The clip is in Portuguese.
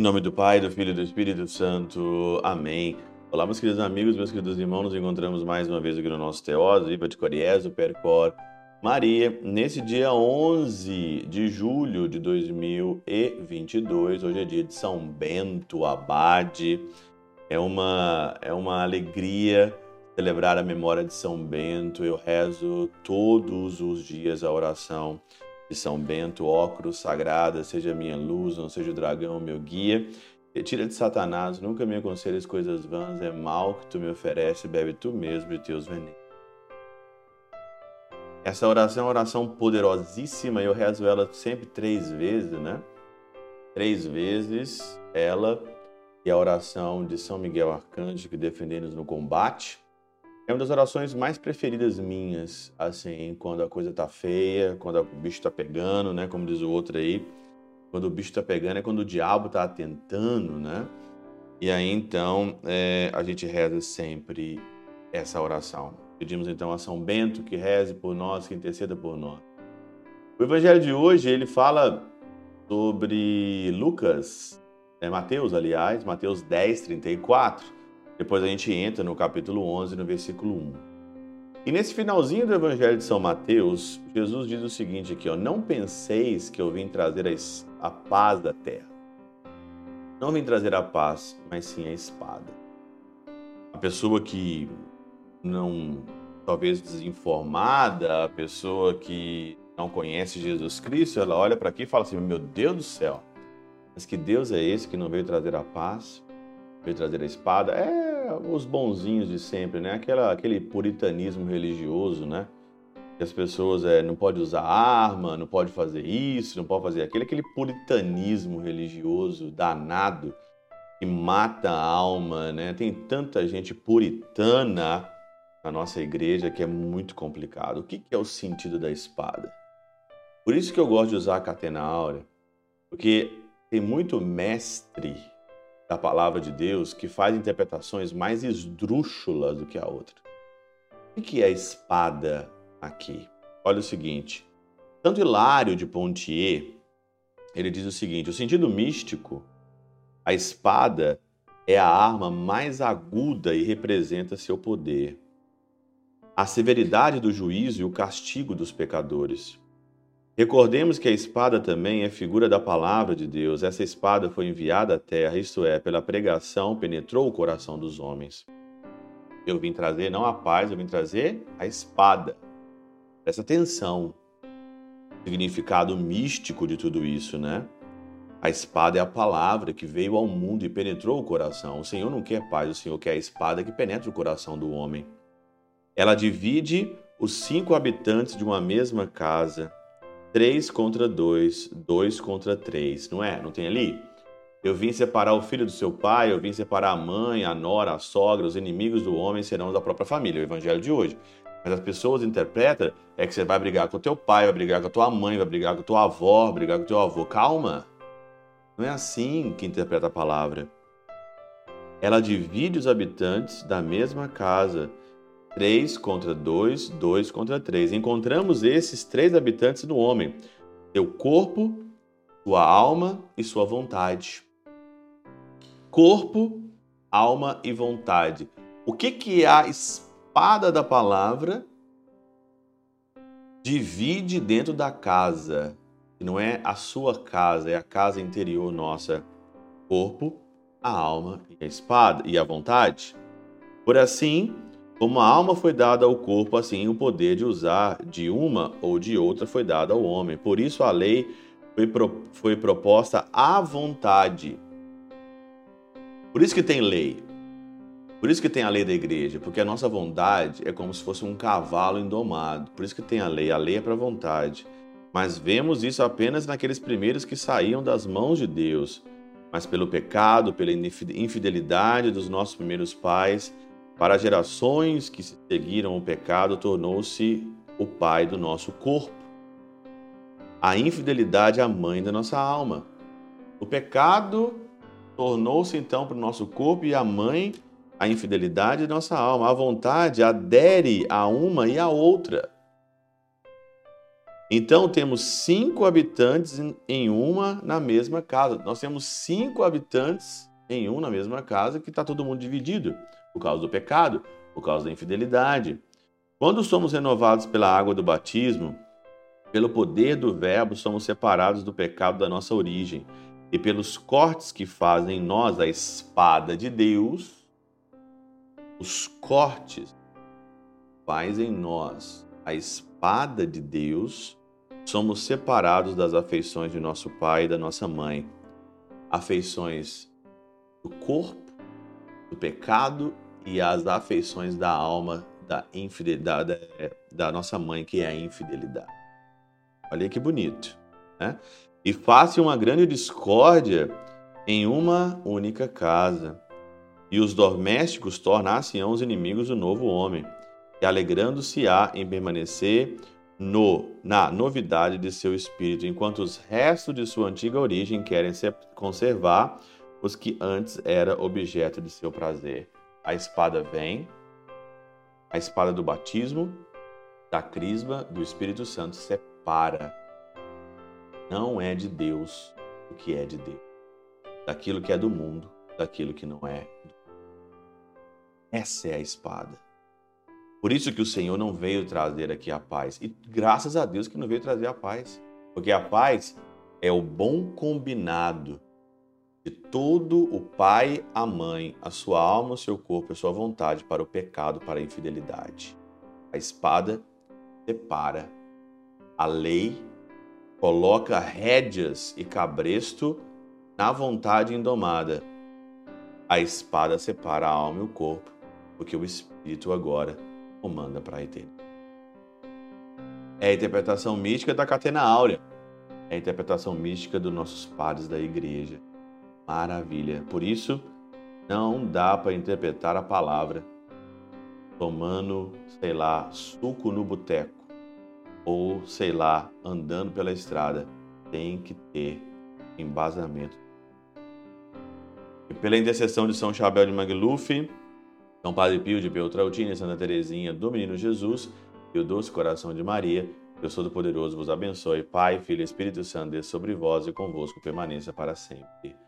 Em nome do Pai, do Filho e do Espírito Santo. Amém. Olá, meus queridos amigos, meus queridos irmãos, nos encontramos mais uma vez aqui no nosso Teós, Viva de Coriezo, Percor, Maria, nesse dia 11 de julho de 2022, hoje é dia de São Bento Abade, é uma, é uma alegria celebrar a memória de São Bento, eu rezo todos os dias a oração de São Bento, óculos sagrada, seja minha luz, não seja o dragão meu guia. Retira de Satanás, nunca me aconselhes coisas vãs, é mal que tu me oferece, bebe tu mesmo de teus venenos. Essa oração é uma oração poderosíssima, eu rezo ela sempre três vezes, né? Três vezes ela e a oração de São Miguel Arcanjo que defendemos no combate. É uma das orações mais preferidas minhas, assim, quando a coisa tá feia, quando o bicho tá pegando, né? Como diz o outro aí. Quando o bicho tá pegando é quando o diabo tá tentando, né? E aí então é, a gente reza sempre essa oração. Pedimos então a São Bento que reze por nós, que interceda por nós. O evangelho de hoje ele fala sobre Lucas, é Mateus, aliás, Mateus 10, 34 depois a gente entra no capítulo 11, no versículo 1. E nesse finalzinho do Evangelho de São Mateus, Jesus diz o seguinte aqui, ó, não penseis que eu vim trazer a paz da terra. Não vim trazer a paz, mas sim a espada. A pessoa que não, talvez desinformada, a pessoa que não conhece Jesus Cristo, ela olha para aqui e fala assim: meu Deus do céu, mas que Deus é esse que não veio trazer a paz, veio trazer a espada? É os bonzinhos de sempre, né? Aquela, aquele puritanismo religioso, né? Que as pessoas é, não pode usar arma, não pode fazer isso, não pode fazer aquilo. Aquele puritanismo religioso danado que mata a alma, né? Tem tanta gente puritana na nossa igreja que é muito complicado. O que é o sentido da espada? Por isso que eu gosto de usar a catena áurea, porque tem muito mestre da palavra de Deus que faz interpretações mais esdrúxulas do que a outra. O que é espada aqui? Olha o seguinte. Tanto Hilário de Pontier, ele diz o seguinte: o sentido místico, a espada é a arma mais aguda e representa seu poder. A severidade do juízo e o castigo dos pecadores. Recordemos que a espada também é figura da palavra de Deus. Essa espada foi enviada à terra, isto é, pela pregação, penetrou o coração dos homens. Eu vim trazer não a paz, eu vim trazer a espada. Presta atenção. O significado místico de tudo isso, né? A espada é a palavra que veio ao mundo e penetrou o coração. O Senhor não quer paz, o Senhor quer a espada que penetra o coração do homem. Ela divide os cinco habitantes de uma mesma casa 3 contra 2, 2 contra 3, não é? Não tem ali? Eu vim separar o filho do seu pai, eu vim separar a mãe, a nora, a sogra, os inimigos do homem serão da própria família, o evangelho de hoje. Mas as pessoas interpretam é que você vai brigar com o teu pai, vai brigar com a tua mãe, vai brigar com a tua avó, vai brigar com o teu avô. Calma! Não é assim que interpreta a palavra. Ela divide os habitantes da mesma casa 3 contra 2, 2 contra 3. Encontramos esses três habitantes no homem: seu corpo, sua alma e sua vontade. Corpo, alma e vontade. O que, que a espada da palavra divide dentro da casa? Não é a sua casa, é a casa interior nossa. Corpo, a alma e a espada e a vontade. Por assim, como a alma foi dada ao corpo, assim o poder de usar de uma ou de outra foi dado ao homem. Por isso a lei foi, pro, foi proposta à vontade. Por isso que tem lei. Por isso que tem a lei da igreja, porque a nossa vontade é como se fosse um cavalo indomado. Por isso que tem a lei. A lei é para a vontade. Mas vemos isso apenas naqueles primeiros que saíam das mãos de Deus. Mas pelo pecado, pela infidelidade dos nossos primeiros pais, para gerações que seguiram o pecado, tornou-se o pai do nosso corpo. A infidelidade é a mãe da nossa alma. O pecado tornou-se então para o nosso corpo e a mãe a infidelidade de nossa alma. A vontade adere a uma e a outra. Então temos cinco habitantes em uma na mesma casa. Nós temos cinco habitantes em um na mesma casa que está todo mundo dividido por causa do pecado, por causa da infidelidade. Quando somos renovados pela água do batismo, pelo poder do Verbo, somos separados do pecado da nossa origem e pelos cortes que fazem em nós a espada de Deus, os cortes faz em nós a espada de Deus somos separados das afeições de nosso pai e da nossa mãe, afeições do corpo, do pecado e as afeições da alma, da infidelidade da nossa mãe, que é a infidelidade. Olha que bonito, né? E faça uma grande discórdia em uma única casa. E os domésticos tornassem os inimigos do novo homem, e alegrando-se-á em permanecer no, na novidade de seu espírito, enquanto os restos de sua antiga origem querem conservar os que antes era objeto de seu prazer. A espada vem, a espada do batismo, da crisma, do Espírito Santo separa. Não é de Deus o que é de Deus, daquilo que é do mundo, daquilo que não é. Essa é a espada. Por isso que o Senhor não veio trazer aqui a paz. E graças a Deus que não veio trazer a paz. Porque a paz é o bom combinado de todo o pai, a mãe, a sua alma, o seu corpo, a sua vontade para o pecado, para a infidelidade. A espada separa. A lei coloca rédeas e cabresto na vontade indomada. A espada separa a alma e o corpo, porque o espírito agora comanda para a eternidade. É a interpretação mística da catena áurea. É a interpretação mística dos nossos padres da igreja. Maravilha. Por isso, não dá para interpretar a palavra tomando, sei lá, suco no boteco ou, sei lá, andando pela estrada. Tem que ter embasamento. E pela intercessão de São Chabel de Magluf, são Padre Pio de Peltrautina, Santa Teresinha do Menino Jesus e o Doce Coração de Maria, Deus Todo-Poderoso vos abençoe. Pai, Filho e Espírito Santo, desça sobre vós e convosco permaneça para sempre.